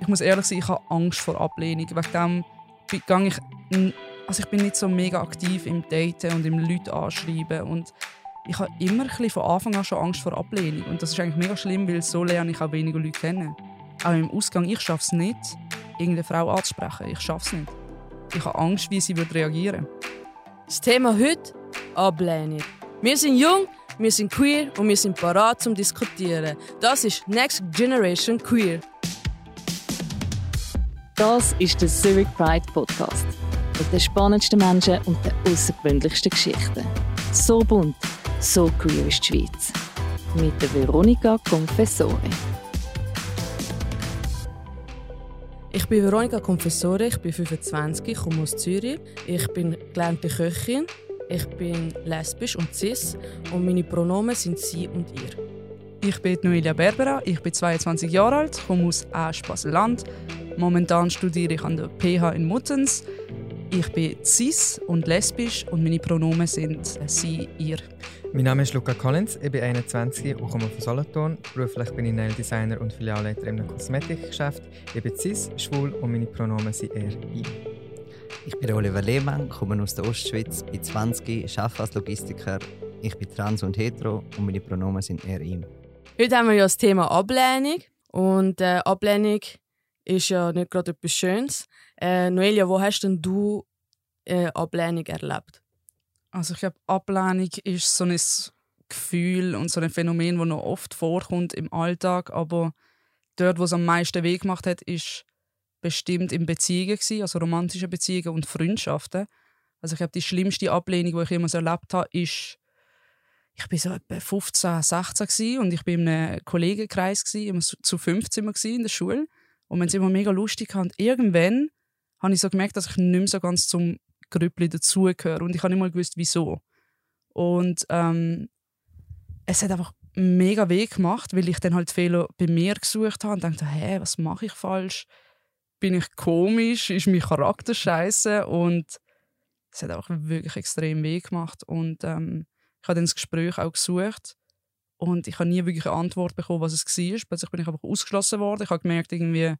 ich muss ehrlich sein, ich habe Angst vor Ablehnung. Wegen dem gehe ich, also ich bin nicht so mega aktiv im Daten und im Leute anschreiben und ich habe immer von Anfang an schon Angst vor Ablehnung und das ist eigentlich mega schlimm, weil so lerne ich auch weniger Leute kennen. Auch im Ausgang, ich schaffe es nicht, irgendeine Frau anzusprechen. Ich schaffe es nicht. Ich habe Angst, wie sie wird reagieren Das Thema heute Ablehnung. Wir sind jung, wir sind queer und wir sind parat zum Diskutieren. Das ist Next Generation Queer. Das ist der Zurich Pride Podcast. Mit den spannendsten Menschen und den außergewöhnlichsten Geschichten. So bunt, so queer ist die Schweiz. Mit der Veronika Confessore. Ich bin Veronika Confessore, ich bin 25, ich komme aus Zürich. Ich bin gelernte Köchin, ich bin lesbisch und cis und meine Pronomen sind sie und ihr. Ich bin Noelia Berbera, ich bin 22 Jahre alt, komme aus Asch, Basel-Land. Momentan studiere ich an der PH in Muttens. Ich bin cis und lesbisch und meine Pronomen sind sie, ihr. Mein Name ist Luca Collins, ich bin 21 und komme von Solothurn. Beruflich bin ich Nail Designer und Filialleiter in einem Kosmetikgeschäft. Ich bin cis, schwul und meine Pronomen sind er, ihm. Ich bin Oliver Lehmann, komme aus der Ostschweiz, bin 20, arbeite als Logistiker. Ich bin trans und hetero und meine Pronomen sind er, ihm. Heute haben wir ja das Thema Ablehnung. Und äh, Ablehnung ist ja nicht gerade etwas Schönes. Äh, Noelia, wo hast denn du äh, Ablehnung erlebt? Also ich glaube, Ablehnung ist so ein Gefühl und so ein Phänomen, das noch oft vorkommt im Alltag, aber dort, wo es am meisten Weg gemacht hat, ist bestimmt in Beziehungen gewesen, also romantische Beziehungen und Freundschaften. Also ich glaube, die schlimmste Ablehnung, die ich jemals erlebt habe, ist ich bin so etwa 15, 16 und ich bin in einem Kollegenkreis gewesen, immer zu 15 in der Schule und wir haben es immer mega lustig und irgendwann habe ich so gemerkt, dass ich nicht mehr so ganz zum Grüppli dazugehöre und ich habe nicht mal gewusst, wieso. Und ähm, es hat einfach mega weh gemacht, weil ich dann halt Fehler bei mir gesucht habe und dachte, hä, was mache ich falsch? Bin ich komisch? Ist mein Charakter scheiße? Und es hat einfach wirklich extrem weh gemacht und ähm, ich habe dann das Gespräch auch gesucht und ich habe nie wirklich eine Antwort bekommen, was es war. Plötzlich bin ich einfach ausgeschlossen worden. Ich habe gemerkt, irgendwie,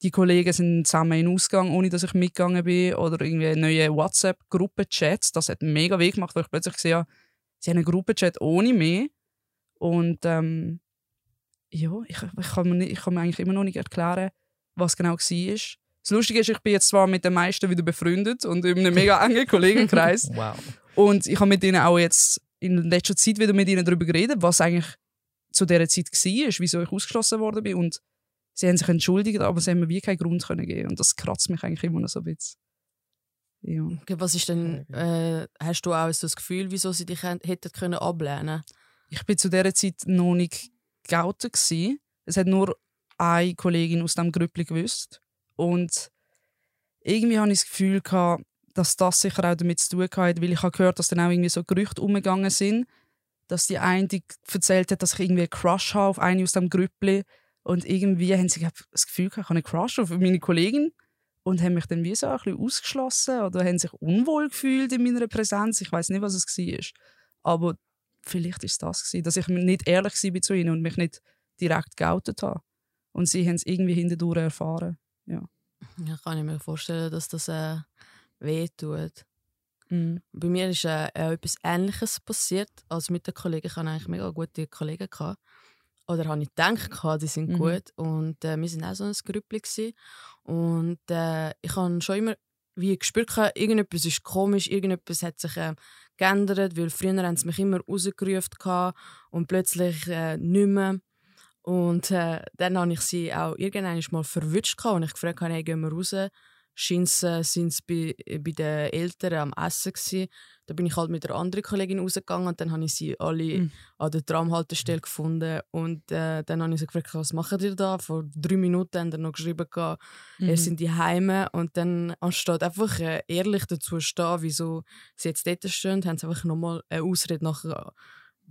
die Kollegen sind zusammen in Ausgang, ohne dass ich mitgegangen bin. Oder irgendwie neue WhatsApp-Gruppenchats. Das hat mega weh gemacht, weil ich plötzlich gesehen habe, sie haben einen Gruppenchat ohne mich. Und ähm, ja, ich, ich, kann mir nicht, ich kann mir eigentlich immer noch nicht erklären, was genau war. Das Lustige ist, ich bin jetzt zwar mit den meisten wieder befreundet und in einem mega engen Kollegenkreis. wow. Und ich habe mit ihnen auch jetzt in letzter Zeit wieder mit ihnen darüber geredet, was eigentlich zu dieser Zeit war, wieso ich ausgeschlossen worden bin. Und sie haben sich entschuldigt, aber sie haben mir wie keinen Grund können geben. Und das kratzt mich eigentlich immer noch so ein bisschen. Ja. Okay, was ist denn, äh, hast du auch so das Gefühl, wieso sie dich hätten können ablehnen Ich bin zu dieser Zeit noch nicht geoutet. Gewesen. Es hat nur eine Kollegin aus diesem Grüppli gewusst. Und irgendwie hatte ich das Gefühl, gehabt, dass das sicher auch damit zu tun hat, weil ich habe gehört, dass dann auch irgendwie so Gerüchte umgegangen sind, dass die eine die erzählt hat, dass ich irgendwie einen Crush habe auf eine aus dem Grüppli und irgendwie haben sie das Gefühl gehabt, ich habe einen Crush auf meine Kollegin und haben mich dann wie so ein bisschen ausgeschlossen oder haben sich unwohl gefühlt in meiner Präsenz. Ich weiß nicht, was es war. Aber vielleicht ist das gewesen, dass ich nicht ehrlich war zu ihnen und mich nicht direkt geoutet habe. Und sie haben es irgendwie hindurch erfahren. Ja. ja. Kann ich mir vorstellen, dass das äh, wehtut. Mhm. Bei mir ist äh, etwas Ähnliches passiert als mit den Kollegen. Ich hatte eigentlich mega gute Kollegen. Gehabt. Oder habe ich gedacht, die sind mhm. gut. Und äh, wir waren auch so ein Grüppli. Und äh, ich habe schon immer wie gespürt, irgendetwas ist komisch, irgendetwas hat sich äh, geändert, weil früher haben sie mich immer rausgerufen und plötzlich äh, nicht mehr. Und äh, dann habe ich sie auch irgendwann mal verwünscht und ich gefragt, hey, gehen wir raus? Scheint äh, sind sie bei, äh, bei den Eltern am Essen gewesen. Da bin ich halt mit einer anderen Kollegin rausgegangen und dann habe ich sie alle mhm. an der Tramhaltestelle gefunden und äh, dann habe ich sie gefragt, was macht ihr da? Vor drei Minuten haben sie noch geschrieben, mhm. er sind die Heime und dann anstatt einfach äh, ehrlich dazu stehen, wieso sie jetzt dort stehen, haben sie einfach nochmal eine Ausrede nach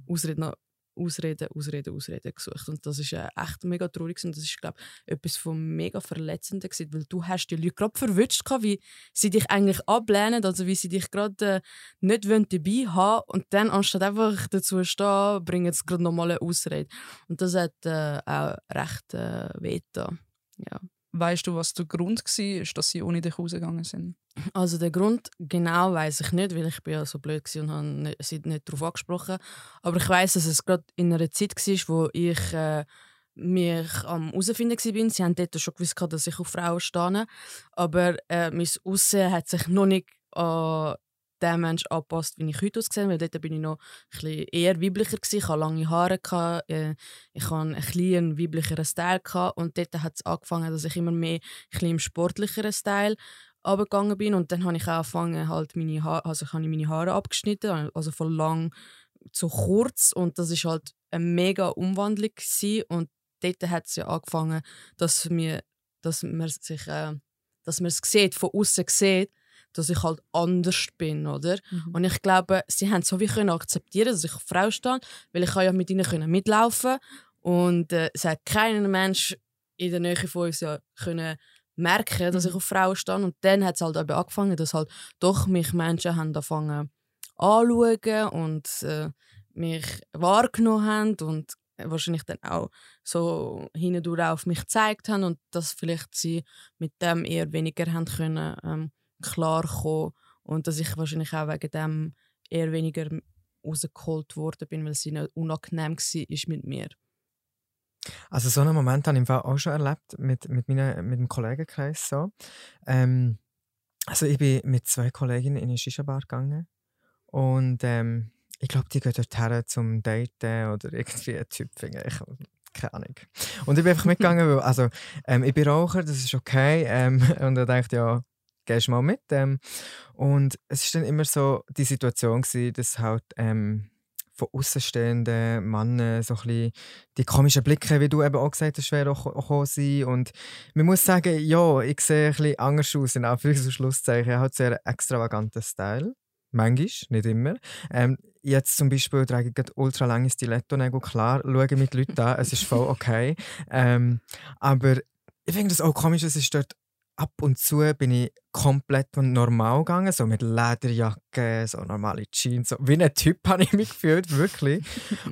Ausrede nach Ausreden, Ausreden, Ausreden gesucht. Und das ist äh, echt mega traurig. Und das ist, glaube etwas von mega Verletzenden gewesen, weil du hast die Leute gerade verwünscht, wie sie dich eigentlich ablehnen, also wie sie dich gerade äh, nicht wollen dabei haben und dann anstatt einfach dazu zu stehen, bringen sie gerade nochmal eine Ausrede. Und das hat äh, auch recht äh, wehgetan. Ja. Weißt du, was der Grund war, dass sie ohne dich rausgegangen sind? Also den Grund genau weiß ich nicht, weil ich bin ja so blöd war und habe nicht, sie nicht darauf angesprochen. Aber ich weiß, dass es gerade in einer Zeit war, wo ich äh, mich am herausfinden war. Sie haben dort schon gewusst, dass ich auf Frauen stehe. Aber äh, mein Aussehen hat sich noch nicht an den Menschen angepasst, wie ich heute aussehe. Weil dort bin ich noch ein eher weiblicher. Gewesen. Ich hatte lange Haare, gehabt, äh, ich hatte einen kleinen weiblicheren Style. Gehabt. Und dort hat es angefangen, dass ich immer mehr ein im sportlicheren Style abgegangen bin. Und dann habe ich auch angefangen, halt meine Haare, also ich habe meine Haare abgeschnitten, also von lang zu kurz. Und das ist halt eine mega Umwandlung gewesen. Und dort hat es ja angefangen, dass, wir, dass man sich, äh, dass man es sieht, von außen sieht, dass ich halt anders bin, oder? Mhm. Und ich glaube, sie haben so wie können akzeptieren, dass ich Frau stehe, weil ich ja mit ihnen können mitlaufen und äh, es hat keinen Mensch in der Nähe von uns ja können merken, dass ich mhm. auf Frauen stehe. Und dann hat es halt eben angefangen, dass halt doch mich Menschen haben angefangen anzuschauen und äh, mich wahrgenommen haben und wahrscheinlich dann auch so hindurch auf mich gezeigt haben und dass vielleicht sie mit dem eher weniger haben können ähm, klar kommen und dass ich wahrscheinlich auch wegen dem eher weniger rausgeholt worden bin, weil es ihnen unangenehm war mit mir. Also so einen Moment habe ich auch schon erlebt mit, mit, meinen, mit dem Kollegenkreis. So. Ähm, also ich bin mit zwei Kolleginnen in eine Shisha-Bar gegangen und ähm, ich glaube, die gehen dorthin zum Daten oder irgendwie einen Typ finden. Ich, keine Ahnung. Und ich bin einfach mitgegangen, weil also, ähm, ich bin Raucher, das ist okay. Ähm, und ich dachte, ja, gehst mal mit. Ähm, und es war dann immer so die Situation, gewesen, dass halt ähm, von außenstehenden Männern so ein bisschen die komischen Blicke, wie du eben auch gesagt hast, schwer gekommen sind. Und man muss sagen, ja, ich sehe ein bisschen anders aus, in Anführungs- und Schlusszeichen. Ich habe halt sehr extravaganten Style. Manchmal, nicht immer. Ähm, jetzt zum Beispiel trage ich ultra lange Stiletto-Nägel. Klar, schaue mit Leuten an, es ist voll okay. Ähm, aber ich finde das auch komisch, es ist dort ab und zu bin ich komplett normal gegangen, so mit Lederjacke, so normale Jeans, so wie ein Typ habe ich mich gefühlt, wirklich.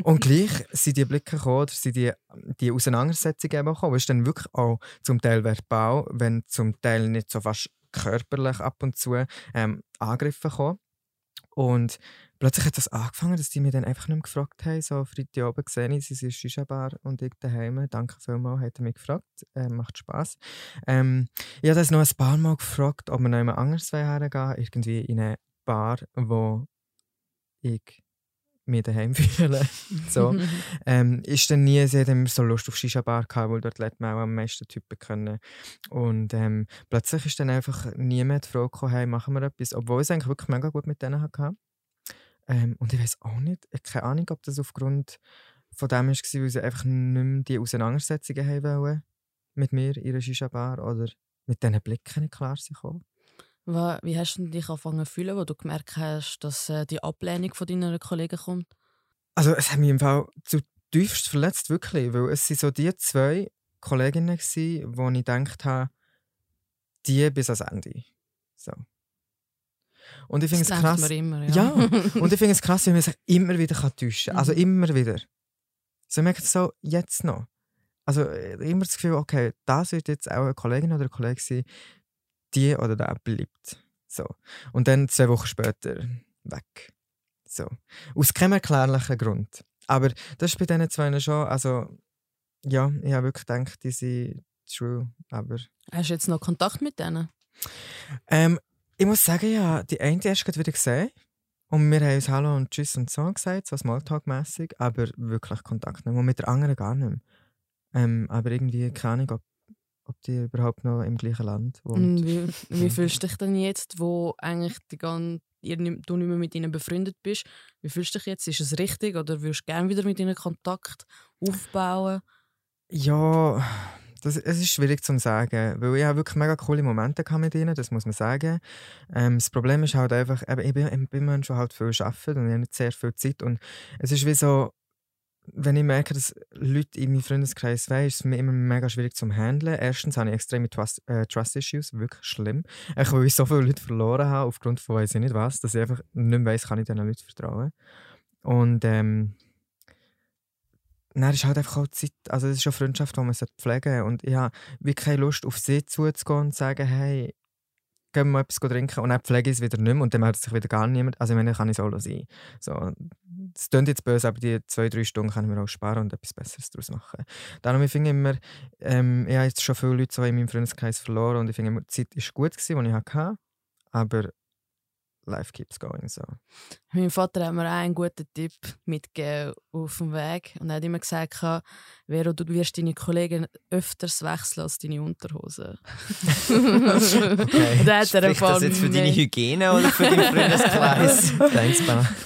und gleich sind die Blicke gekommen, oder sind die, die Auseinandersetzungen eben gekommen, ist dann wirklich auch zum Teil verbal, wenn zum Teil nicht so fast körperlich ab und zu ähm, Angriffe kommen. Und plötzlich hat das angefangen, dass die mich dann einfach nicht mehr gefragt haben. So, Freitag oben gesehen ich, sie sind Shisha-Bar und ich daheim. Danke vielmals, hat er mich gefragt. Äh, macht Spass. Ähm, ich habe das noch ein paar Mal gefragt, ob wir noch jemand anderes hergehen irgendwie in eine Bar, wo ich mich daheim fühle. so. ähm, ist dann nie, sie hat immer so Lust auf Shisha-Bar gehabt, weil dort lernt man auch am meisten Typen kennen. Und ähm, plötzlich ist dann einfach niemand die Frage gekommen, hey, machen wir etwas, obwohl ich es eigentlich wirklich mega gut mit denen hatte. Ähm, und ich weiß auch nicht, ich habe keine Ahnung, ob das aufgrund von dem war, weil sie einfach nicht mehr die Auseinandersetzungen haben wollen mit mir in einer Shisha-Bar oder mit diesen Blicken nicht klar sind Wie hast du dich angefangen zu fühlen, wo du gemerkt hast, dass äh, die Ablehnung von deinen Kollegen kommt? Also es hat mich im Fall zutiefst verletzt, wirklich, weil es sind so die zwei Kolleginnen waren, wo ich gedacht habe, die bis ans Ende. So. Und ich finde es krass. Immer, ja. ja. und ich finde es krass, wie man sich immer wieder täuschen kann. Also mhm. immer wieder. So merkt es so jetzt noch. Also äh, immer das Gefühl, okay, das wird jetzt auch eine Kollegin oder ein Kollege sein, die oder der bleibt. So. Und dann zwei Wochen später weg. So. Aus keinem erklärlichen Grund. Aber das ist bei diesen zwei schon, also ja, ich habe wirklich gedacht, die sind true, aber... Hast du jetzt noch Kontakt mit denen? Ähm, ich muss sagen, ja, die eine erst gerade wieder gesehen. Und wir haben uns Hallo und Tschüss und so gesagt, so Smalltalk-mässig, aber wirklich Kontakt nicht. Und mit der anderen gar nicht mehr. Ähm, aber irgendwie keine Ahnung, ob, ob die überhaupt noch im gleichen Land wohnt. Wie, wie fühlst du dich denn jetzt, wo eigentlich die ganze, ihr, du nicht mehr mit ihnen befreundet bist? Wie fühlst du dich jetzt? Ist es richtig oder würdest du gerne wieder mit ihnen Kontakt aufbauen? Ja, das, es ist schwierig zu sagen, weil ich habe wirklich mega coole Momente mit ihnen, das muss man sagen. Ähm, das Problem ist halt einfach, ich bin, Mensch, der halt viel arbeitet und ich habe nicht sehr viel Zeit und es ist wie so, wenn ich merke, dass Leute in meinem Freundeskreis wollen, ist es mir immer mega schwierig zu handeln. Erstens habe ich extreme Trust, äh, Trust Issues, wirklich schlimm. Ich, weil ich so viele Leute verloren habe, aufgrund von weiß ich nicht was, dass ich einfach nicht mehr weiss, kann ich diesen Leuten vertrauen. Und ähm, dann ist halt einfach auch Zeit, also es ist schon Freundschaft, die man pflegen sollte. Und ich habe wirklich keine Lust, auf sie zuzugehen und zu sagen, hey, gehen wir mal etwas trinken und dann pflege ich es wieder nicht mehr und dann meldet sich wieder gar niemand. Also ich meine, kann ich solo sein. So, das klingt jetzt böse, aber die zwei, drei Stunden kann ich mir auch sparen und etwas Besseres daraus machen. Darum, ich finde immer, ähm, ich habe jetzt schon viele Leute so in meinem Freundeskreis verloren und ich finde immer, die Zeit war gut, gewesen, die ich hatte, aber life keeps going. So. Mein Vater hat mir auch einen guten Tipp mitgegeben auf dem Weg und er hat immer gesagt, Vero, du wirst deine Kollegen öfters wechseln als deine Unterhose. okay. da Spricht das jetzt für deine Hygiene oder für deinen Freundeskreis?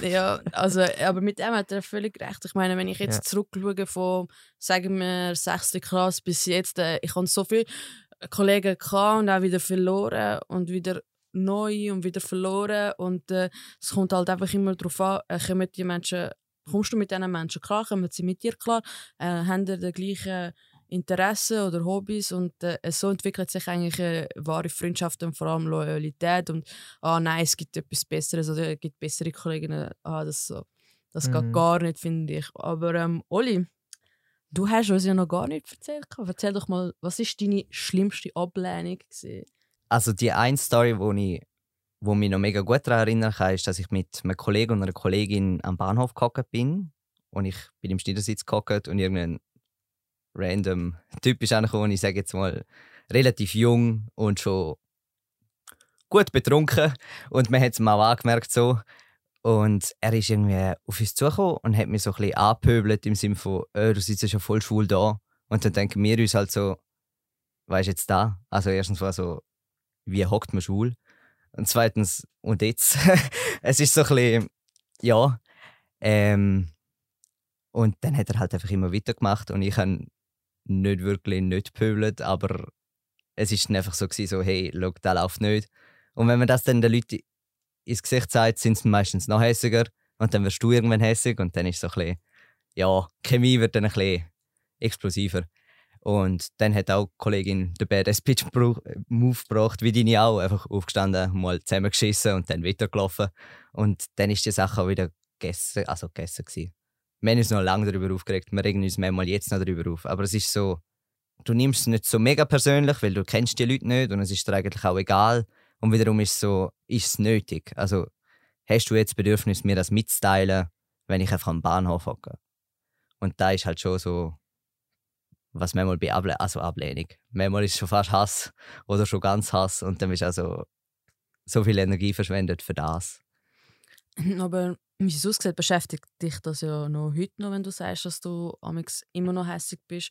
ja, also, aber mit dem hat er völlig recht. Ich meine, wenn ich jetzt ja. zurückschaue von, sagen wir, 6. Klasse bis jetzt, äh, ich habe so viele Kollegen gehabt und auch wieder verloren und wieder neu und wieder verloren. Und äh, es kommt halt einfach immer darauf an, äh, kommen die Menschen, kommst du mit diesen Menschen klar, kommen sie mit dir klar, äh, haben die gleichen Interessen oder Hobbys und äh, so entwickelt sich eigentlich eine wahre Freundschaft und vor allem Loyalität und ah nein, es gibt etwas Besseres oder es gibt bessere Kollegen, ah, das, so, das mhm. geht gar nicht, finde ich. Aber ähm, Oli, du hast uns ja noch gar nicht erzählt. Erzähl doch mal, was ist deine schlimmste Ablehnung gewesen? Also die eine Story, wo ich wo mich noch mega gut daran erinnern kann, ist, dass ich mit einem Kollegen und einer Kollegin am Bahnhof gehockt bin und ich bin im Schneidersitz gehockt und irgendein random Typ ist angekommen, ich sage jetzt mal relativ jung und schon gut betrunken und man hat es mal angemerkt so und er ist irgendwie auf uns zugekommen und hat mich so ein bisschen angepöbelt im Sinne von, oh, du sitzt ja schon voll schwul da und dann denken wir uns halt so, weißt jetzt da? Also erstens war so, wie hockt man schwul? Und zweitens, und jetzt? es ist so ein bisschen, ja. Ähm, und dann hat er halt einfach immer weitergemacht und ich habe nicht wirklich nicht pöbelt, aber es ist dann einfach so gewesen, so hey, schau, das läuft nicht. Und wenn man das dann den Leuten ins Gesicht sagt, sind sie meistens noch hässiger und dann wirst du irgendwann hässig und dann ist so ein bisschen, ja, Chemie wird dann ein bisschen explosiver. Und dann hat auch die Kollegin den Badass Pitch Move gebracht, wie deine auch. Einfach aufgestanden, mal zusammengeschissen und dann weitergelaufen. Und dann ist die Sache auch wieder gegessen, also gegessen gewesen. Wir haben uns noch lange darüber aufgeregt, wir regen uns manchmal jetzt noch darüber auf. Aber es ist so, du nimmst es nicht so mega persönlich, weil du kennst die Leute nicht und es ist dir eigentlich auch egal. Und wiederum ist es so, ist es nötig? Also, hast du jetzt Bedürfnis, mir das mitzuteilen, wenn ich einfach am Bahnhof hocke? Und da ist halt schon so, was manchmal bei Able also Ablehnung. Manchmal ist es schon fast Hass oder schon ganz Hass und dann ist also so viel Energie verschwendet für das. Aber wie es aussieht, beschäftigt dich das ja noch heute noch, wenn du sagst, dass du amix immer noch hässig bist.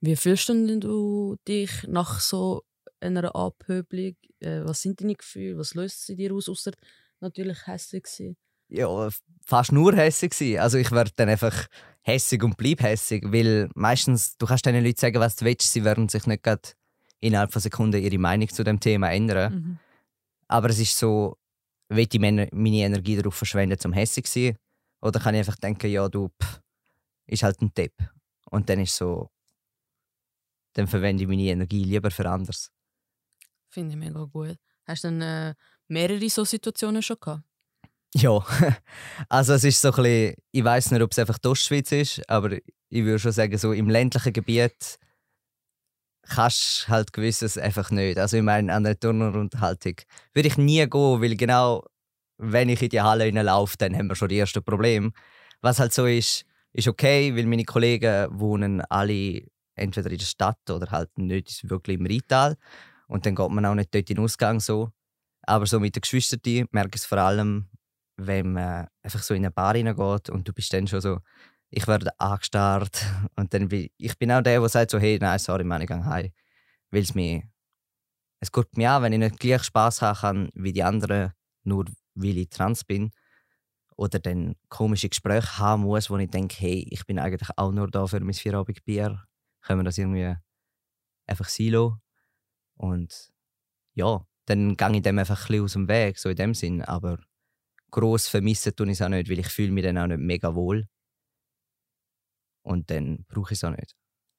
Wie fühlst du dich nach so einer Abhöbelung? Äh, was sind deine Gefühle? Was löst sie dir aus, außer natürlich hässig sein? Ja, fast nur hässig Also ich werde dann einfach hässig und bleib hässig, weil meistens, du kannst den Leuten sagen, was du willst, sie werden sich nicht gerade innerhalb von Sekunden ihre Meinung zu dem Thema ändern. Mhm. Aber es ist so, will ich meine, Energie darauf verschwenden, zum hässig zu sein? Oder kann ich einfach denken, ja, du, pff, ist halt ein Tipp. Und dann ist so, dann verwende ich meine Energie lieber für anderes. Finde ich mega gut. Hast du dann äh, mehrere so Situationen schon gehabt? Ja, also es ist so ein bisschen, ich weiß nicht, ob es einfach die Ostschweiz ist, aber ich würde schon sagen, so im ländlichen Gebiet kannst du halt gewisses einfach nicht. Also ich meine, an einer Turnerunterhaltung würde ich nie gehen, weil genau wenn ich in die Halle laufe, dann haben wir schon die ersten Probleme. Was halt so ist, ist okay, weil meine Kollegen wohnen alle entweder in der Stadt oder halt nicht wirklich im Rheintal. Und dann geht man auch nicht dort in den Ausgang so. Aber so mit den Geschwistern merke ich es vor allem, wenn man einfach so in eine Bar reingeht und du bist dann schon so, ich werde angestarrt. Und dann bin ich bin auch der, der sagt so, hey, nein, sorry, Mann, ich gehe heim, weil es mir, es geht mir an, wenn ich nicht gleich Spaß haben kann wie die anderen, nur weil ich trans bin. Oder dann komische Gespräche haben muss, wo ich denke, hey, ich bin eigentlich auch nur da für mein Vierabend Bier, können wir das irgendwie einfach silo und ja, dann gehe ich dem einfach ein bisschen aus dem Weg, so in dem Sinn, aber gross vermissen tue ich es auch nicht, weil ich fühle mich dann auch nicht mega wohl. Und dann brauche ich es auch nicht.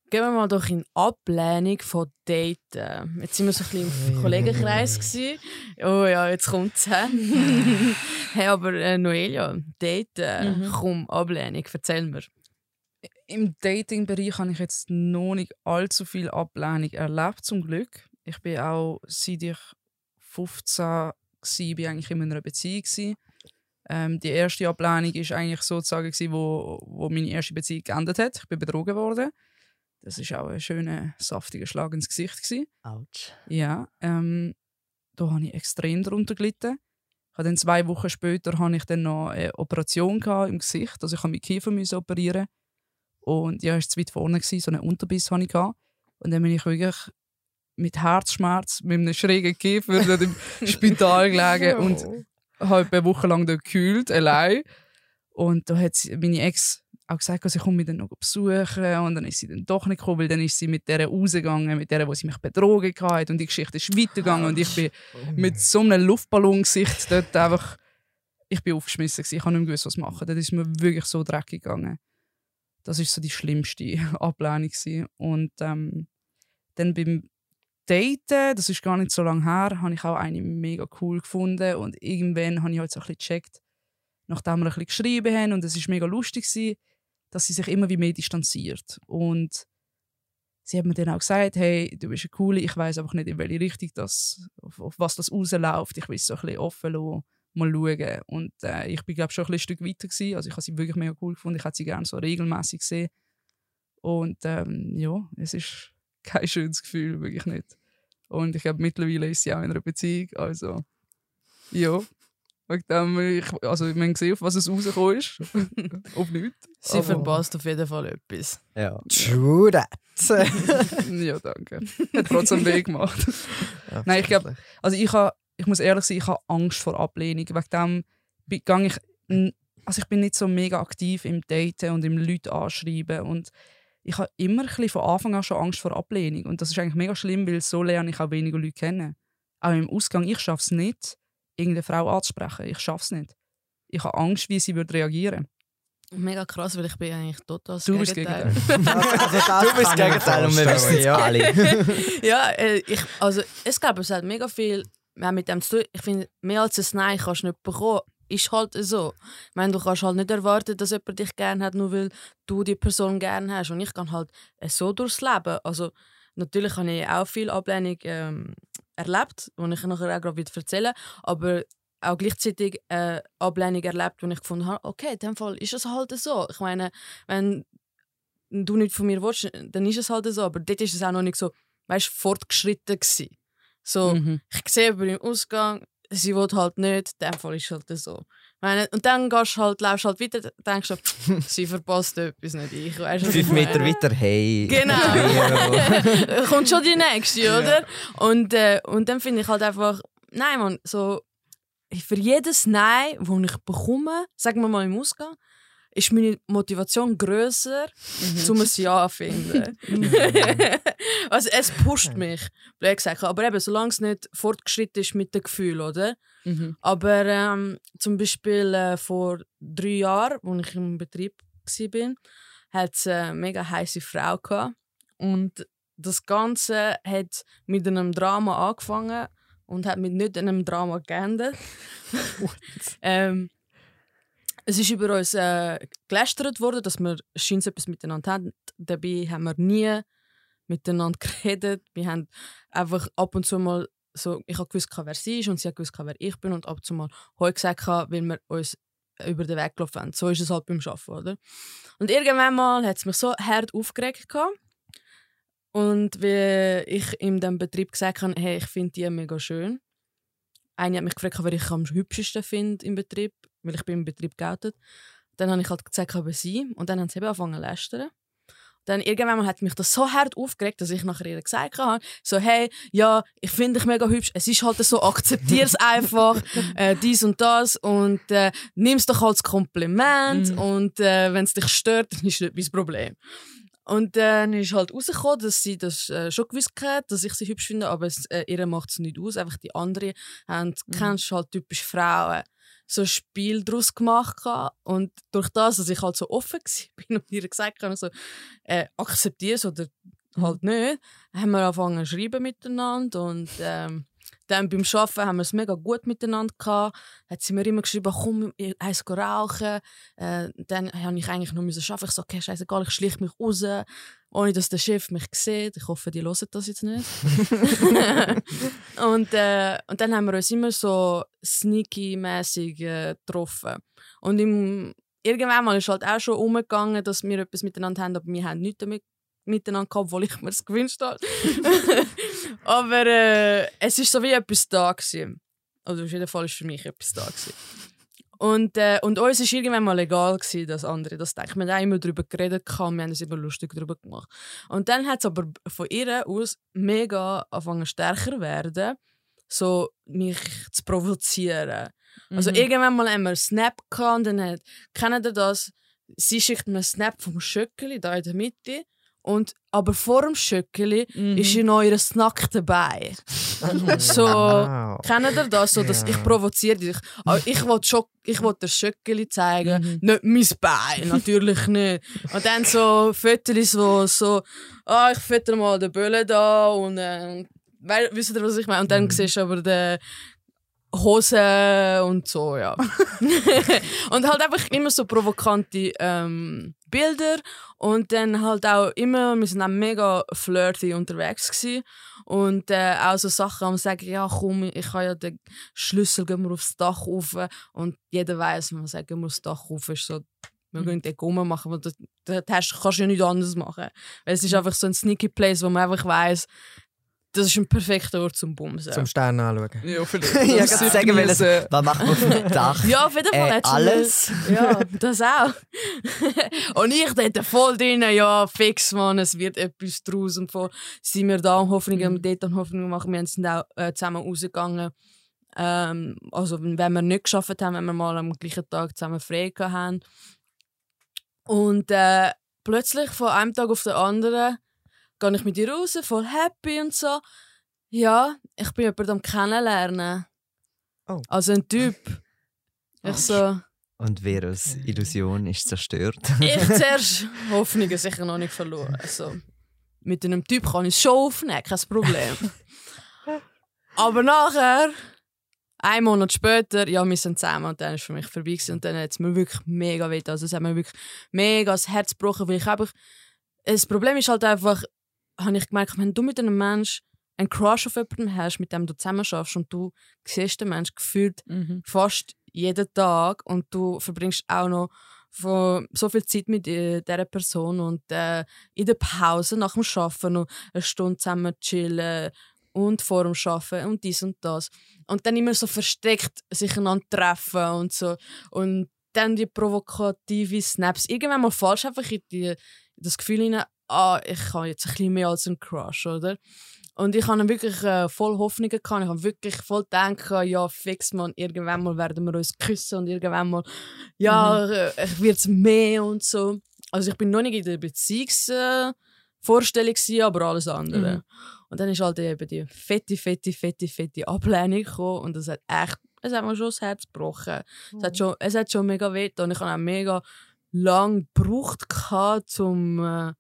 Gehen wir mal doch in Ablehnung von Daten. Jetzt sind wir so ein bisschen im Kollegenkreis. Gewesen. Oh ja, jetzt kommt es. hey, aber äh, Noelia, Daten, mhm. komm, Ablehnung, erzähl mir. Im Dating-Bereich habe ich jetzt noch nicht allzu viel Ablehnung erlebt, zum Glück. Ich bin auch, seit ich 15 war, bin eigentlich in einer Beziehung. Gewesen. Ähm, die erste Ablehnung war eigentlich sozusagen, gewesen, wo, wo meine erste Beziehung geendet hat. Ich bin betrogen worden. Das war auch ein schöner, saftiger Schlag ins Gesicht. Gewesen. Autsch. Ja, ähm, da habe ich extrem darunter gelitten. Ich dann zwei Wochen später hatte ich dann noch eine Operation im Gesicht. Also ich musste meinen Kiefer müssen operieren. Und ja, es war zu weit vorne, gewesen, so einen Unterbiss hatte ich. Und dann bin ich wirklich mit Herzschmerz, mit einem schrägen Kiefer im Spital gelegen und habe eine Woche lang dort gekühlt, allein. Und da hat sie- meine Ex auch gesagt, dass ich komme mich dann noch besuchen und dann ist sie dann doch nicht gekommen, weil dann ist sie mit der rausgegangen, mit der, wo sie mich betrogen hat und die Geschichte ist weitergegangen und ich bin mit so einem Luftballongesicht dort einfach, ich bin aufgeschmissen gewesen. ich habe nicht mehr gewusst, was machen. Das ist mir wirklich so dreckig gegangen. Das ist so die schlimmste Ablehnung gewesen. und ähm, dann beim Daten, das ist gar nicht so lange her, habe ich auch eine mega cool gefunden und irgendwann habe ich halt so ein bisschen gecheckt, nachdem wir ein bisschen geschrieben haben und es ist mega lustig gewesen, dass sie sich immer wie mehr distanziert und sie hat mir dann auch gesagt, hey, du bist eine coole, ich weiß einfach nicht, in welche Richtung das, auf, auf was das rausläuft, ich will so ein bisschen offen lassen, mal schauen und äh, ich bin glaube schon ein bisschen Stück weiter gewesen, also ich habe sie wirklich mega cool gefunden, ich hätte sie gerne so regelmäßig gesehen und ähm, ja, es ist kein schönes Gefühl, wirklich nicht. Und ich glaube, mittlerweile ist sie auch in einer Beziehung, also ja. Wegen dem, ich, also wir haben gesehen, auf was es rausgekommen ist. auf nichts. Sie Aber- verpasst auf jeden Fall etwas. Ja. True that. ja, danke. Hat trotzdem Weg gemacht. Ja, Nein, ich glaub- verständlich. Also ich, ha, ich muss ehrlich sein, ich habe Angst vor Ablehnung. Wegen dem bin- gang ich, also ich bin nicht so mega aktiv im Daten und im Leute anschreiben. Und ich habe immer ein bisschen von Anfang an schon Angst vor Ablehnung. Und das ist eigentlich mega schlimm, weil so lerne ich auch weniger Leute kennen. Auch im Ausgang, ich schaffe es nicht, irgendeine Frau anzusprechen. Ich schaffe es nicht. Ich habe Angst, wie sie würde reagieren Mega krass, weil ich bin eigentlich total das Du bist Gegenteil. Also das Du bist ich Gegenteil und wir wissen es ja. alle. ja, äh, ich, also es glaube, es hat mega viel mit dem zu tun. Ich finde, mehr als ein Nein kannst du nicht bekommen. Ist halt so. Ich meine, du kannst halt nicht erwarten, dass jemand dich gerne hat, nur weil du die Person gerne hast. Und ich kann halt äh, so durchs Leben. Also natürlich habe ich auch viel Ablehnung ähm, erlebt, die ich nachher auch gerade wieder erzählen. Aber auch gleichzeitig äh, Ablehnung erlebt, wo ich gefunden habe, okay, in dem Fall ist es halt so. Ich meine, wenn du nicht von mir willst, dann ist es halt so. Aber dort ist es auch noch nicht so, weißt, fortgeschritten gewesen. So, Mhm. ich sehe über den Ausgang, sie will halt nicht, in dem Fall ist es halt so. Meine, und dann gehst du halt, läufst halt weiter, denkst du, sie verpasst etwas nicht. Ich, weißt, Fünf Meter weiter, hey. Genau. Kommt schon die nächste, oder? Und, äh, und dann finde ich halt einfach, nein, man, so für jedes Nein, das ich bekomme, sagen wir mal im Ausgang, ist meine Motivation grösser, um ein Ja zu finden. also es pusht mich, blöd gesagt. Aber eben, solange es nicht fortgeschritten ist mit dem Gefühl, oder? Mhm. Aber ähm, zum Beispiel äh, vor drei Jahren, als ich im Betrieb war, hat es eine mega heiße Frau gehabt. Und das Ganze hat mit einem Drama angefangen und hat mit nicht einem Drama geendet. ähm, es ist über uns äh, gelästert worden, dass wir scheint etwas miteinander haben. Dabei haben wir nie miteinander geredet. Wir haben einfach ab und zu mal so, ich habe gewusst, wer sie ist und sie hat gewusst, wer ich bin und ab und zu mal «Hoi» gesagt, weil wir uns über den Weg gelaufen haben. So ist es halt beim Arbeiten, oder? Und irgendwann mal hat es mich so hart aufgeregt gehabt. Und wie ich in dem Betrieb gesagt habe, hey, ich finde die mega schön. Eine hat mich gefragt, wer ich am hübschesten finde im Betrieb, weil ich bin im Betrieb geoutet. Dann habe ich halt gesagt, aber sie. Und dann haben sie eben angefangen zu lästern. Dann irgendwann hat mich das so hart aufgeregt, dass ich nachher ihr gesagt habe, so hey, ja, ich finde dich mega hübsch, es ist halt so, akzeptier es einfach, äh, dies und das und äh, nimm es doch als Kompliment Mhm. und äh, wenn es dich stört, dann ist das nicht mein Problem. Und dann ist halt rausgekommen, dass sie das äh, schon gewusst hat, dass ich sie hübsch finde, aber es, äh, ihr macht es nicht aus. Einfach die anderen haben, kennst du halt typisch Frauen, so ein Spiel daraus gemacht. gehabt. Und durch das, dass ich halt so offen war bin und ihr gesagt habe, so, äh, akzeptiere es oder halt nicht, haben wir angefangen zu schreiben miteinander und ähm, Dann beim Arbeiten haben wir es mega gut miteinander gehabt. Hat sie mir immer geschrieben, komm, eins rauchen. Äh, dann habe ich eigentlich noch müssen arbeiten. Ich so, okay, scheißegal, ich schlich mich raus, ohne dass der Chef mich sieht. Ich hoffe, die hören das jetzt nicht. und, äh, und dann haben wir uns immer so sneaky-mässig äh, getroffen. Und im, irgendwann mal ist halt auch schon umgegangen, dass wir etwas miteinander haben, aber wir haben nichts damit miteinander gehabt, obwohl ich mir es gewünscht habe. Aber äh, es ist so wie etwas da gewesen. Also auf jeden Fall ist für mich etwas da gewesen. Und, äh, und uns war irgendwann mal egal, gewesen, das andere. Das denke ich. Wir haben immer darüber geredet, wir haben es immer lustig darüber gemacht. Und dann hat es aber von ihr aus mega angefangen stärker werden, so mich zu provozieren. Also Mhm. irgendwann mal haben wir Snap gehabt und dann hat, kennt ihr das? Sie schickt mir einen Snap vom Schöckeli da in der Mitte und aber vor dem Schöckeli Mhm. ist in euer Snack dabei. So, Wow. kennt ihr das? So, dass Ja. ich provoziere dich. Aber ich wollte das Schöckeli zeigen, Mhm. nicht mein Bein, natürlich nicht. Und dann so Fotos, wo so, ah, ich fütter mal den Böllen da und äh, wisst ihr, was ich meine? Und dann Mhm. siehst du aber den Hose und so, ja. und halt einfach immer so provokante ähm, Bilder und dann halt auch immer, wir sind auch mega flirty unterwegs gewesen. und äh, auch so Sachen am sagen, ja komm, ich habe ja den Schlüssel, gehen wir aufs Dach rauf und jeder weiß, wenn man sagt, gehen wir aufs Dach rauf, ist so, wir gehen den Gummi machen, weil das, das kannst du ja nicht anders machen. Weil es ist einfach so ein sneaky place, wo man einfach weiß, das ist ein perfekter Ort zum Bumsen. Zum Stern anschauen. Ja, vielleicht. Ich wollte wird sagen, wollen, müssen- was macht man auf dem Dach? Ja, auf jeden Fall. Äh, alles? Ja, das auch. und ich dort voll drin, ja, fix, man, es wird etwas draus. Und voll sind wir da am Hoffnungen, Mhm. dort am Hoffnungen machen. Wir sind auch äh, zusammen rausgegangen. Ähm, also, wenn wir nicht geschafft haben, wenn wir mal am gleichen Tag zusammen frei haben. Und äh, plötzlich, von einem Tag auf den anderen, gehe ich mit ihr raus, voll happy und so. Ja, ich bin jemanden am Kennenlernen. Oh. Also ein Typ. Ich so, Und Verus Illusion ist zerstört. ich zuerst Hoffnungen sicher noch nicht verloren. Also, mit einem Typ kann ich es schon aufnehmen, kein Problem. Aber nachher, ein Monat später, ja, wir sind zusammen und dann ist es für mich vorbei gewesen. und dann hat es mir wirklich mega weh. Also es hat mir wirklich mega das Herz gebrochen, weil ich einfach, das Problem ist halt einfach, habe ich gemerkt, wenn du mit einem Mensch einen Crush auf jemanden hast, mit dem du zusammen schaffst und du siehst den Mensch gefühlt Mhm. fast jeden Tag und du verbringst auch noch von so viel Zeit mit äh, dieser Person und äh, in der Pause nach dem Arbeiten noch eine Stunde zusammen chillen und vor dem Arbeiten und dies und das. Und dann immer so versteckt sich einander treffen und so. Und dann die provokative Snaps. Irgendwann mal falsch einfach in, die, in das Gefühl hinein, ah, ich habe jetzt ein bisschen mehr als einen Crush, oder? Und ich habe wirklich äh, voll Hoffnungen gehabt. Ich habe wirklich voll gedacht, ja, fix man, irgendwann mal werden wir uns küssen und irgendwann mal, ja, äh, ich wird es mehr und so. Also ich bin noch nicht in der Beziehungsvorstellung, äh, aber alles andere. Mhm. Und dann ist halt eben die fette, fette, fette, fette Ablehnung gekommen und das hat echt, es hat mir schon das Herz gebrochen. Es, hat schon, es hat schon mega weh und ich habe auch mega lang gebraucht gehabt, um, äh,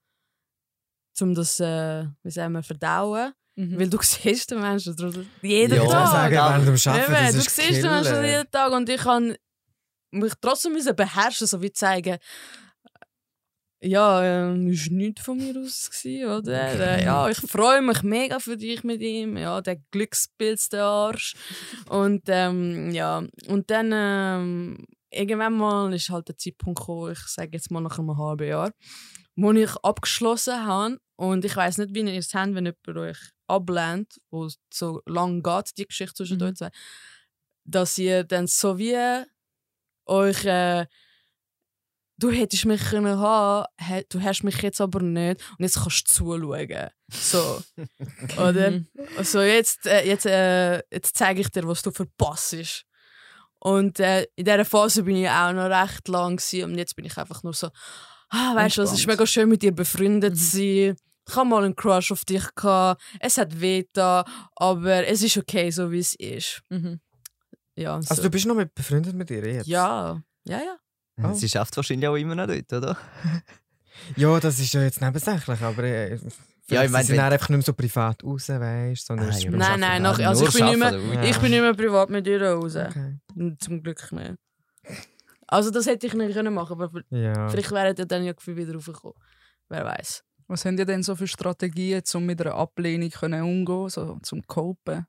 um das, äh, wie sagen wir, verdauen. Mhm. Weil du siehst den Menschen jeden Ja, Tag. sagen, während dem Arbeiten, Eben, das du ist siehst den Menschen jeden Tag und ich kann mich trotzdem müssen beherrschen, so wie zeigen, ja, ähm, ist nichts von mir aus gewesen, oder? Äh, ja, ich freue mich mega für dich mit ihm, ja, der Glückspilz, der Arsch. Und ähm, ja, und dann ähm, irgendwann mal ist halt der Zeitpunkt gekommen, ich sage jetzt mal nach einem halben Jahr, wo ich abgeschlossen habe und ich weiß nicht, wie ihr es habt, wenn jemand euch ablehnt, wo es so lang geht, die Geschichte zwischen Mhm. euch zwei, dass ihr dann so wie euch äh, du hättest mich können haben, du hast mich jetzt aber nicht und jetzt kannst du zuschauen. So, oder? Mhm. Also jetzt, äh, jetzt, äh, jetzt zeige ich dir, was du verpasst. Und äh, in dieser Phase bin ich auch noch recht lang gewesen, und jetzt bin ich einfach nur so, ah, weißt du, es ist mega schön mit dir befreundet Mhm. zu sein. Ich habe mal einen Crush auf dich gehabt. Es hat weh da, aber es ist okay, so wie es ist. Mhm. Ja, so. Also du bist noch mit befreundet mit ihr jetzt? ja, ja, ja. Oh. Sie schafft wahrscheinlich auch immer noch dort, oder? Ja, das ist ja jetzt nebensächlich, aber äh, Ja, ich sie meine, sind wenn- dann einfach nicht mehr so privat raus, weißt du, sondern Ah, ja, Nein, nein, noch, also ich bin, nicht mehr, ich bin nicht mehr privat mit ihr raus. Okay. Zum Glück nicht. Also das hätte ich nicht können machen, aber Ja. vielleicht wären ihr dann ja Gefühl wieder raufgekommen. Wer weiß. Was haben ihr denn so für Strategien, um mit einer Ablehnung können umgehen, so zum Copen?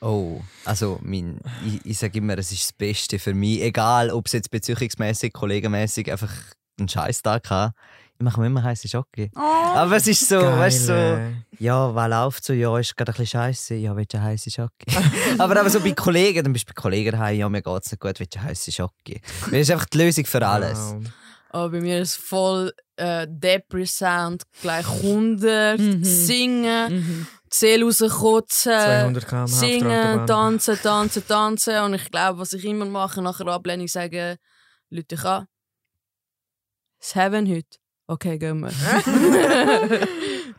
Oh, also mein, ich, ich sage immer, es ist das Beste für mich. Egal, ob es jetzt beziehungsmäßig, kollegenmäßig einfach einen Scheißtag hat. Ich mache mir immer heiße Schocke. Oh, Aber es ist so, weißt du, so, Geil, ja, was läuft so, ja, ist gerade ein bisschen scheiße, ja, willst du eine heiße Schocke? aber aber so bei Kollegen, dann bist du bei Kollegen daheim, ja, mir geht's nicht gut, willst du eine heiße Schocke? Das ist einfach die Lösung für alles. wow. Aber bei mir ist es voll äh, Depri-Sound, gleich 100, Mhm. singen, Mhm. die Seele rauskotzen, 200 km/h auf der singen, tanzen, tanzen, tanzen. Und ich glaube, was ich immer mache nach einer Ablehnung, sagen, Leute, ich an. Es haben heute. Okay, gehen wir.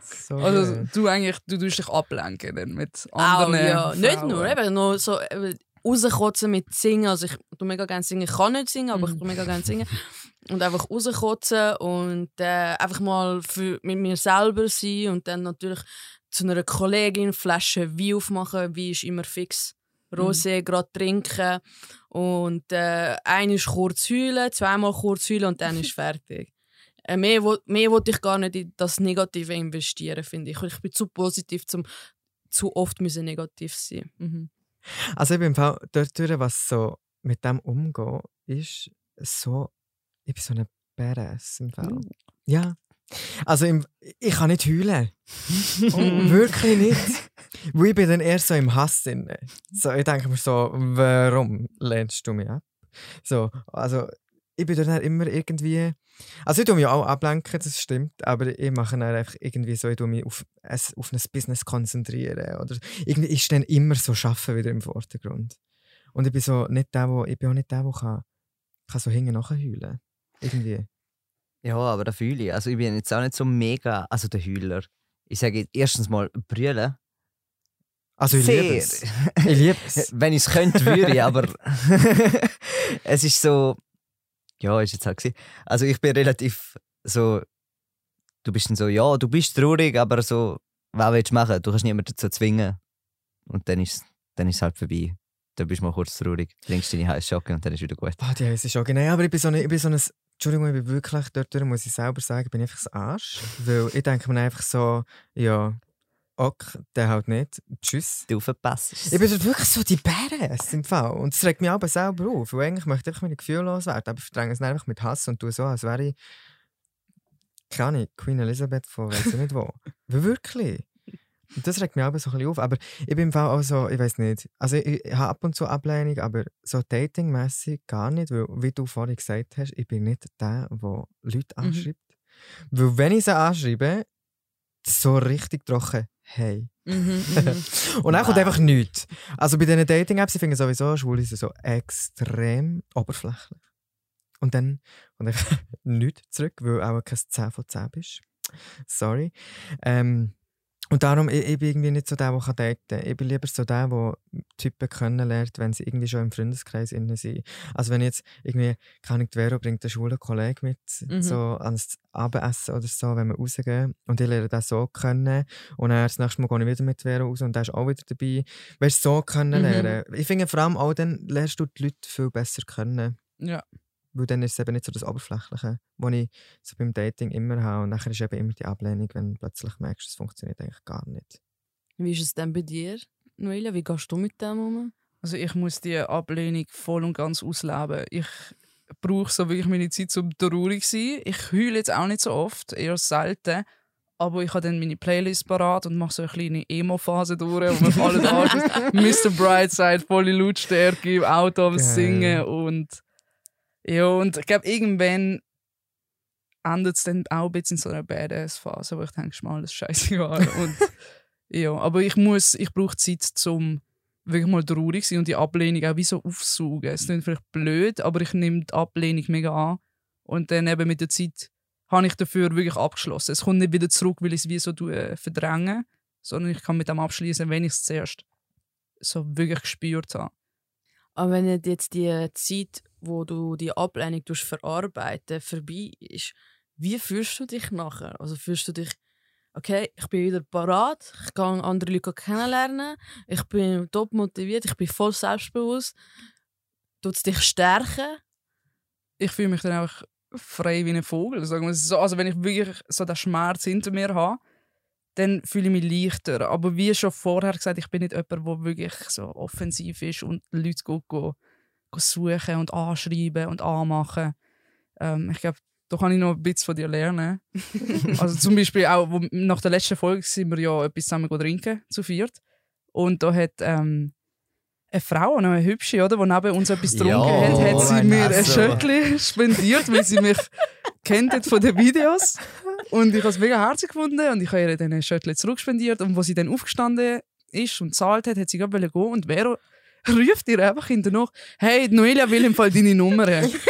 So Also du eigentlich, du tust dich ablenken dann mit Auch, anderen ja. Nicht nur, eben nur so eben, rauskotzen mit Singen. Also ich tu mega gerne singen. Ich kann nicht singen, aber ich Mhm. tu mega gerne singen. Und einfach rauskotzen und äh, einfach mal für, mit mir selber sein und dann natürlich zu einer Kollegin Flasche Wein aufmachen. Wein ist immer fix. Rosé gerade trinken und äh, einmal kurz heulen, zweimal kurz heulen und dann ist fertig. Äh, mehr mehr wollte ich gar nicht in das Negative investieren, finde ich. Ich bin zu positiv, zum zu oft müssen negativ sein. Mhm. Also ich bin im Fall dort, was so mit dem umgehen, ist so, ich bin so eine Badass im Fall. Uh. Ja. Also im, ich kann nicht heulen. Oh. Wirklich nicht. Weil ich bin dann eher so im Hass drin. So, ich denke mir so, warum lehnst du mich ab? So, also ich bin dann immer irgendwie... Also ich tue mich auch ablenken, das stimmt, aber ich mache dann einfach irgendwie so, ich tue mich auf, ein, auf ein Business konzentrieren. Oder irgendwie ist dann immer so Schaffen wieder im Vordergrund. Und ich bin so nicht der, wo, ich bin auch nicht der, der kann, kann so hinten nachher heulen. Irgendwie. Ja, aber da fühle ich. Also ich bin jetzt auch nicht so mega, also der Heuler. Ich sage erstens mal, brüllen. Also ich liebe es. Ich liebe es. Wenn ich es könnte, würde ich, aber es ist so. Ja, ist jetzt halt. Also ich bin relativ so. Du bist dann so, ja, du bist traurig, aber so, was willst du machen? Du kannst niemanden dazu zwingen. Und dann ist dann ist es halt vorbei. Dann bist du mal kurz traurig, trinkst deine heiße Schocke und dann ist wieder gut. Ah, die heiße Schocke. Nein, aber ich bin so, ich bin so ein... Entschuldigung, ich bin wirklich dort, muss ich selber sagen, bin ich einfach ein Arsch. Weil ich denke mir einfach so, ja, ok, der halt nicht. Tschüss. Du verpasst Ich bin wirklich so die Badass im Fall. Und das regt mich aber selber auf. Weil eigentlich möchte ich meine Gefühle loswerden. Aber ich verdränge es einfach mit Hass und tue so, als wäre ich, keine Ahnung, Queen Elizabeth von weiss ich nicht wo. Wirklich. Und das regt mich aber so ein bisschen auf. Aber ich bin im Fall auch so, ich weiß nicht. Also ich, ich habe ab und zu Ablehnung, aber so datingmäßig gar nicht. Weil, wie du vorhin gesagt hast, ich bin nicht der, der Leute Mhm. anschreibt. Weil wenn ich sie anschreibe, so richtig trocken, hey. Mhm. Mhm. Und dann kommt Wow. einfach nichts. Also bei diesen Dating-Apps, ich finde sowieso, Schwule sind so extrem oberflächlich. Und dann kommt einfach nichts zurück, weil auch kein 10 von 10 bist. Sorry. Ähm, und darum, ich, ich bin irgendwie nicht so der, der daten kann. Ich bin lieber so der, der Typen kennenlernt, wenn sie irgendwie schon im Freundeskreis innen sind. Also wenn jetzt irgendwie, keine die Vero bringt einen schwulen Kollegen mit, Mhm. so ans Abendessen oder so, wenn wir rausgehen. Und ich lerne den so kennen. Und dann das nächste Mal gehe ich wieder mit Vero raus und der ist auch wieder dabei. Weißt du, so kennenlernen. Ich finde vor allem auch, dann lernst du die Leute viel besser kennen. Ja. Weil dann ist es eben nicht so das Oberflächliche, was ich so beim Dating immer habe. Und nachher ist eben immer die Ablehnung, wenn du plötzlich merkst, es funktioniert eigentlich gar nicht. Wie ist es denn bei dir, Noelia? Wie gehst du mit dem um? Also ich muss die Ablehnung voll und ganz ausleben. Ich brauche so wirklich meine Zeit, um traurig zu sein. Ich heule jetzt auch nicht so oft, eher selten. Aber ich habe dann meine Playlist parat und mache so eine kleine Emo-Phase durch, wo wir alle sind. Mr. Brightside, volle Lautstärke im Auto am. Singen und ja, und ich glaube, irgendwann endet es dann auch ein bisschen in so einer Badass-Phase, wo ich denke, ist mir alles scheißegal. und ja, aber ich muss, ich brauche Zeit, zum wirklich mal traurig sein und die Ablehnung auch wie so aufsaugen. Es klingt vielleicht blöd, aber ich nehme die Ablehnung mega an. Und dann eben mit der Zeit habe ich dafür wirklich abgeschlossen. Es kommt nicht wieder zurück, weil ich es wie so äh, verdränge, sondern ich kann mit dem abschließen, wenn ich es zuerst so wirklich gespürt habe. Aber wenn jetzt die Zeit, wo du die Ablehnung tust, verarbeiten vorbei ist, wie fühlst du dich nachher? Also fühlst du dich okay, ich bin wieder parat, ich kann andere Leute kennenlernen, ich bin top motiviert, ich bin voll selbstbewusst. Tut es dich stärken? Ich fühle mich dann einfach frei wie ein Vogel. Sagen wir so. Also wenn ich wirklich so den Schmerz hinter mir habe, dann fühle ich mich leichter. Aber wie schon vorher gesagt, ich bin nicht jemand, der wirklich so offensiv ist und Leute go, go suchen und anschreiben und anmachen. Ähm, ich glaube, da kann ich noch ein bisschen von dir lernen. also zum Beispiel auch, nach der letzten Folge sind wir ja etwas zusammen trinken, zu viert. Und da hat ähm, eine Frau, eine hübsche, oder, die neben uns etwas getrunken Ja, hat, hat sie mir ein Messer. Schöttchen spendiert, weil sie mich kennt von den Videos. Und ich habe es mega herzig gefunden und ich habe ihr dann ein Schöttchen zurückspendiert. Und wo sie dann aufgestanden ist und gezahlt hat, hat sie gerade gehen und Vero ruft ihr einfach hinterher «Hey, die Noelia will im Fall deine Nummer haben.»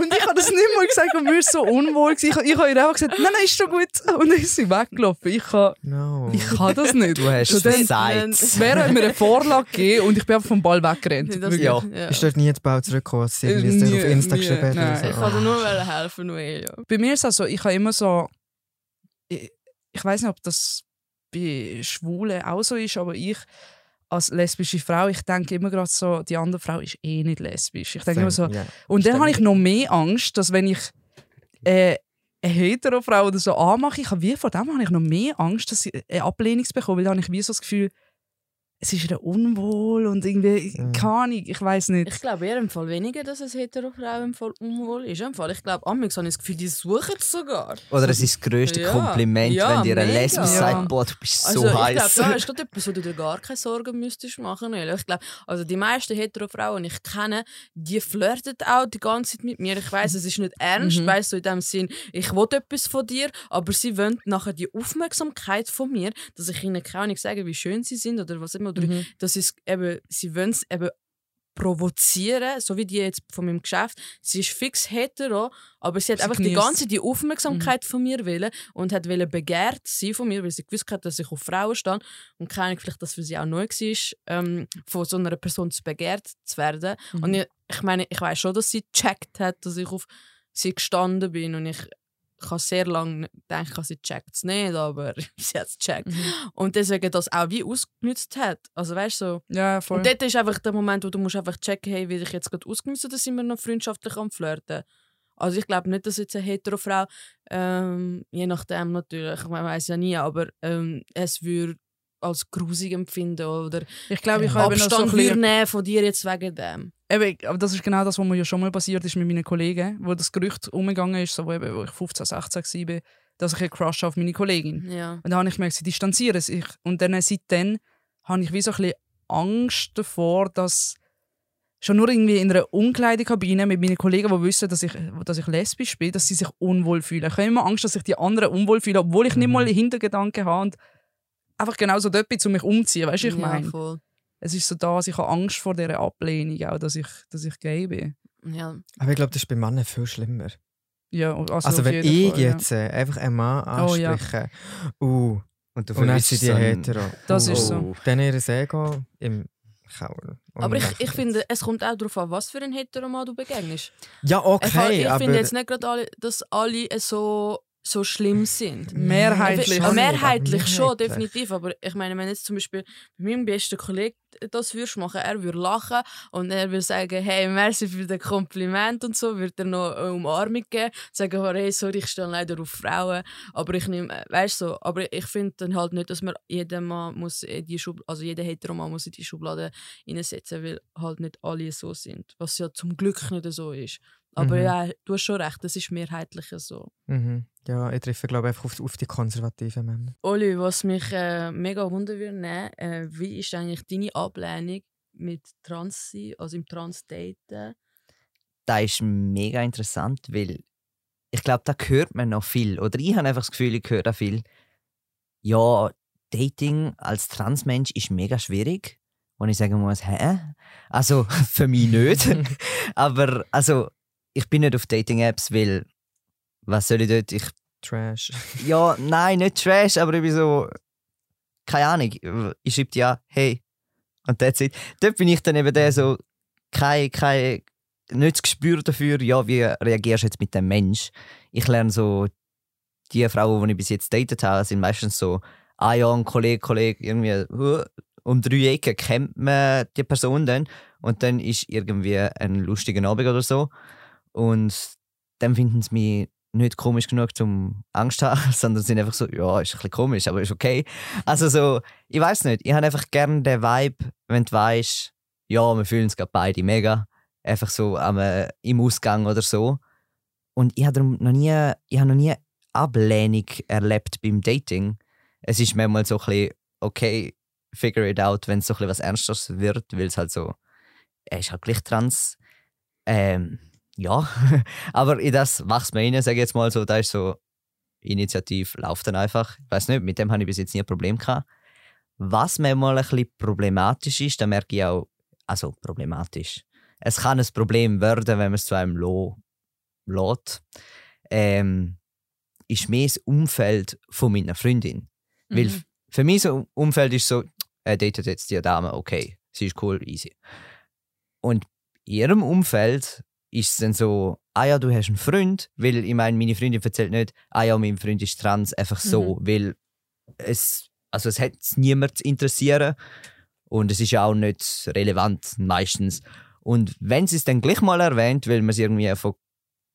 Und ich habe das nicht mal gesagt und mir war so unwohl. Ich, ich habe ihr einfach gesagt «Nein, nein, ist schon gut.» Und dann ist sie weggelaufen. Ich kann, No. ich kann das nicht. Du hast dann- gesagt. Vero hat mir eine Vorlage gegeben und ich bin einfach vom Ball weggerannt. Das- Wirklich. Ja. Ist dort nie den Ball zurückgekommen, als sie irgendwie Äh, es nie, auf Insta geschrieben hat? nein. oder Ich so? kann dir nur helfen, Noel. Ja. Bei mir ist es also, ich habe immer so. Ich, ich weiß nicht, ob das bei Schwulen auch so ist, aber ich als lesbische Frau, ich denke immer gerade so, die andere Frau ist eh nicht lesbisch. Ich denke immer so. Ja. Und dann habe ich noch mehr Angst, dass wenn ich äh, eine hetero Frau oder so anmache, ich habe wie vor dem habe ich noch mehr Angst, dass ich eine Ablehnung bekomme, weil dann habe ich wie so das Gefühl, es ist wieder unwohl und irgendwie, Mhm. keine Ahnung, ich weiß nicht. Ich glaube eher im Fall weniger, dass es hetero Frau im Fall unwohl ist. Im Fall, ich glaube, amigs habe ich das Gefühl, die suchen es sogar. Oder es ist das grösste Ja. Kompliment, Ja, wenn dir mega. Lesbe Ja. sagt, boah, du bist Also so ich glaube, heiß. da ist gerade etwas, wo du dir gar keine Sorgen müsstest machen. Ich glaube, also die meisten hetero Frauen, die ich kenne, die flirten auch die ganze Zeit mit mir. Ich weiß, es ist nicht ernst, Mhm. weißt du, in dem Sinn, ich will etwas von dir, aber sie wollen nachher die Aufmerksamkeit von mir, dass ich ihnen keine Ahnung sage, wie schön sie sind oder was immer, oder Mhm. dass es eben, sie wollen es eben provozieren, so wie die jetzt von meinem Geschäft. Sie ist fix hetero, aber sie hat Sie einfach die genießt. ganze die Aufmerksamkeit von mir wollen und hat wollen begehrt sie von mir, weil sie gewusst hat, dass ich auf Frauen stand und keine Ahnung, vielleicht, dass für sie auch neu war, ähm, von so einer Person zu begehrt zu werden. Mhm. Und ich, ich meine, ich weiß schon, dass sie gecheckt hat, dass ich auf sie gestanden bin und ich ich habe sehr lange gedacht, sie checkt es nicht, aber sie hat es gecheckt. Mhm. Und deswegen das auch wie ausgenutzt hat. Also weißt du, so, Ja, voll. und dort ist einfach der Moment, wo du musst einfach checken, hey, will ich jetzt gerade ausgenutzt oder sind wir noch freundschaftlich am Flirten? Also ich glaube nicht, dass jetzt eine hetero Frau, ähm, je nachdem natürlich, man weiß ja nie, aber ähm, es würde als grusig empfinden oder ich glaube, ich habe so ein Abstand bisschen- würde nehmen von dir jetzt wegen dem. Eben, aber das ist genau das, was mir ja schon mal passiert ist mit meinen Kollegen, wo das Gerücht umgegangen ist, so wo, eben, wo ich 15, 16 war, dass ich einen Crush auf meine Kollegin. Ja. Und dann habe ich gemerkt, sie distanzieren sich. Und dann seitdem habe ich wie so ein bisschen Angst davor, dass schon nur irgendwie in einer Umkleidekabine mit meinen Kollegen, die wissen, dass ich, dass ich lesbisch bin, dass sie sich unwohl fühlen. Ich habe immer Angst, dass sich die anderen unwohl fühlen, obwohl ich nicht Mhm. mal Hintergedanken habe und einfach genauso dort bin, um mich umziehen. Weißt du, ich ja, meine? voll. Es ist so da, ich habe Angst vor dieser Ablehnung, auch, dass ich, dass ich gay bin. Ja. Aber ich glaube, das ist bei Männern viel schlimmer. Ja, also, Also, wenn ich Fall, ja. jetzt äh, einfach einen Mann Oh, ja. anspreche, uh, Und du sind die so hetero. Das uh, ist so. Dann ihr Ego im. Und Aber ich, ich finde, es kommt auch darauf an, was für ein Heteroman du begegnest. Ja, okay, ich aber... finde jetzt nicht gerade, alle, dass alle so, so schlimm sind. Mehrheitlich. Ja, schon, mehrheitlich aber schon, mehrheitlich. definitiv. Aber ich meine, wenn jetzt zum Beispiel bei meinem besten Kollegen das würdest machen, er würde lachen und er würde sagen, hey, merci für das Kompliment und so, würde er noch eine Umarmung geben, sagen, oh, hey, sorry, ich stehe leider auf Frauen, aber ich nehme, weißt du, so, aber ich finde dann halt nicht, dass man jeden Mann muss in die Schub, also jeder Heteroman muss in die Schublade reinsetzen, weil halt nicht alle so sind, was ja zum Glück nicht so ist. Aber Mhm. ja, du hast schon recht, das ist mehrheitlich so. Mhm. Ja, ich treffe, glaube ich, einfach auf, auf die konservativen Männer. Oli, was mich äh, mega wundern würde, äh, wie ist eigentlich deine Ablehnung mit Trans sein, also im Trans-Daten? das ist mega interessant, weil ich glaube, da hört man noch viel. Oder ich habe einfach das Gefühl, ich höre da viel. Ja, Dating als Transmensch ist mega schwierig. Und ich sagen muss, hä? Also, für mich nicht. Aber, also, ich bin nicht auf Dating-Apps, weil, was soll ich dort? Ich, Trash. ja, nein, nicht Trash, aber ich bin so, keine Ahnung. Ich schreibe ja, hey. Und that's it. Dort bin ich dann eben der so, kein, kein, nicht das Gespür dafür, ja, wie reagierst du jetzt mit dem Mensch. Ich lerne so die Frauen, die ich bis jetzt datet habe, sind meistens so, ah ja, ein Kollege, Kollege, irgendwie uh, um drei Ecken kennt man die Person dann und dann ist irgendwie ein lustiger Abend oder so und dann finden sie mich nicht komisch genug zum Angst zu haben, sondern sind einfach so, ja, ist ein bisschen komisch, aber ist okay. Also so, ich weiß nicht, ich habe einfach gerne den Vibe, wenn du weißt, ja, wir fühlen uns gerade beide mega, einfach so am, äh, im Ausgang oder so. Und ich habe noch nie, ich habe noch nie Ablehnung erlebt beim Dating. Es ist manchmal so ein bisschen, okay, figure it out, wenn es so ein bisschen was Ernstes wird, weil es halt so, er ist halt gleich trans. Ähm, ja, aber in das wächst man rein, sage ich jetzt mal so, da ist so, Initiativ läuft dann einfach. Ich weiß nicht, mit dem habe ich bis jetzt nie ein Problem gehabt. Was manchmal ein bisschen problematisch ist, da merke ich auch, also problematisch. Es kann ein Problem werden, wenn man es zu einem lo lässt. Ähm, ist mehr das Umfeld von meiner Freundin. Mhm. Weil für mich so Umfeld ist so, er datet jetzt die Dame, okay, sie ist cool, easy. Und in ihrem Umfeld ist es dann so, ah ja, du hast einen Freund, weil ich meine, meine Freundin erzählt nicht, ah ja, mein Freund ist trans, einfach so, mhm. weil es, also es hat niemand zu interessieren und es ist ja auch nicht relevant meistens. Und wenn sie es dann gleich mal erwähnt, weil man es irgendwie von,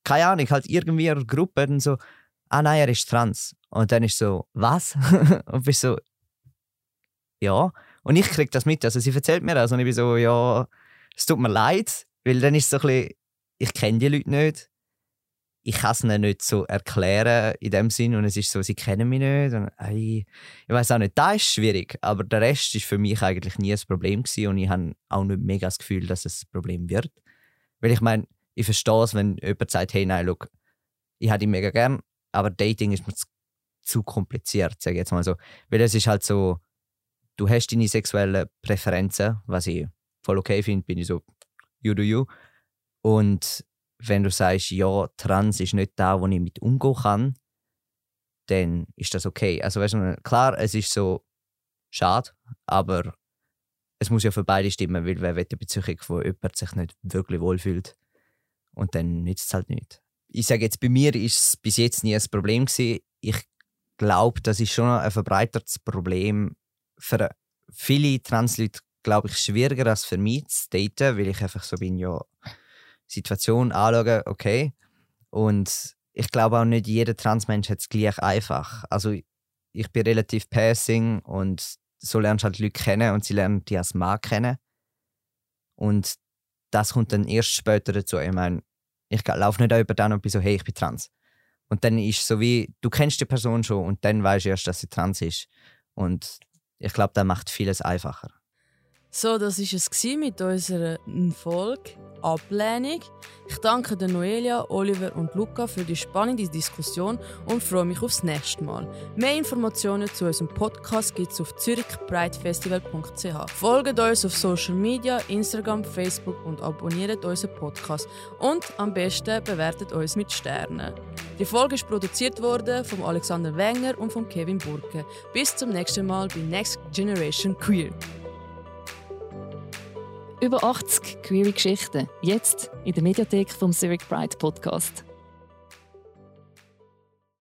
keine Ahnung, halt irgendwie in einer Gruppe dann so, ah nein, er ist trans. Und dann ist so, was? und bist so, ja. Und ich krieg das mit, also sie erzählt mir das und ich bin so, ja, es tut mir leid, weil dann ist es so ein bisschen, ich kenne die Leute nicht. Ich kann es ihnen nicht so erklären in dem Sinn und es ist so, sie kennen mich nicht. Und, ey, ich weiß auch nicht, das ist schwierig, aber der Rest ist für mich eigentlich nie ein Problem gewesen und ich habe auch nicht mega das Gefühl, dass es ein Problem wird. Weil ich meine, ich verstehe es, wenn jemand sagt, hey, nein, look, ich hätte ihn mega gern, aber Dating ist mir zu, zu kompliziert, sage ich jetzt mal so. Weil es ist halt so, du hast deine sexuellen Präferenzen, was ich voll okay finde, bin ich so, you do you. Und wenn du sagst, ja, trans ist nicht da, wo ich mit umgehen kann, dann ist das okay. Also weißt du, klar, es ist so schade, aber es muss ja für beide stimmen, weil wer will eine Beziehung, wo jemand sich nicht wirklich wohlfühlt und dann nützt es halt nicht. Ich sage jetzt, bei mir ist es bis jetzt nie ein Problem gewesen. Ich glaube, das ist schon ein verbreitertes Problem für viele Transleute, glaube ich, schwieriger als für mich zu daten, weil ich einfach so bin, ja, Situation anschauen, okay. Und ich glaube auch nicht jeder Transmensch hat es gleich einfach. Also ich bin relativ passing und so lernst du halt Leute kennen und sie lernen dich als Mann kennen. Und das kommt dann erst später dazu. Ich meine, ich laufe nicht über dann und bin so, hey, ich bin trans. Und dann ist so wie, du kennst die Person schon und dann weißt du erst, dass sie trans ist. Und ich glaube, das macht vieles einfacher. So, das war es mit unserer Folge Ablehnung. Ich danke der Noelia, Oliver und Luca für die spannende Diskussion und freue mich aufs nächste Mal. Mehr Informationen zu unserem Podcast gibt es auf zürichbreitfestival.ch. Folgt uns auf Social Media, Instagram, Facebook und abonniert unseren Podcast. Und am besten bewertet uns mit Sternen. Die Folge ist produziert worden von Alexander Wenger und von Kevin Burke. Bis zum nächsten Mal bei Next Generation Queer. Über 80 queere Geschichten, jetzt in der Mediathek vom Zurich Pride Podcast.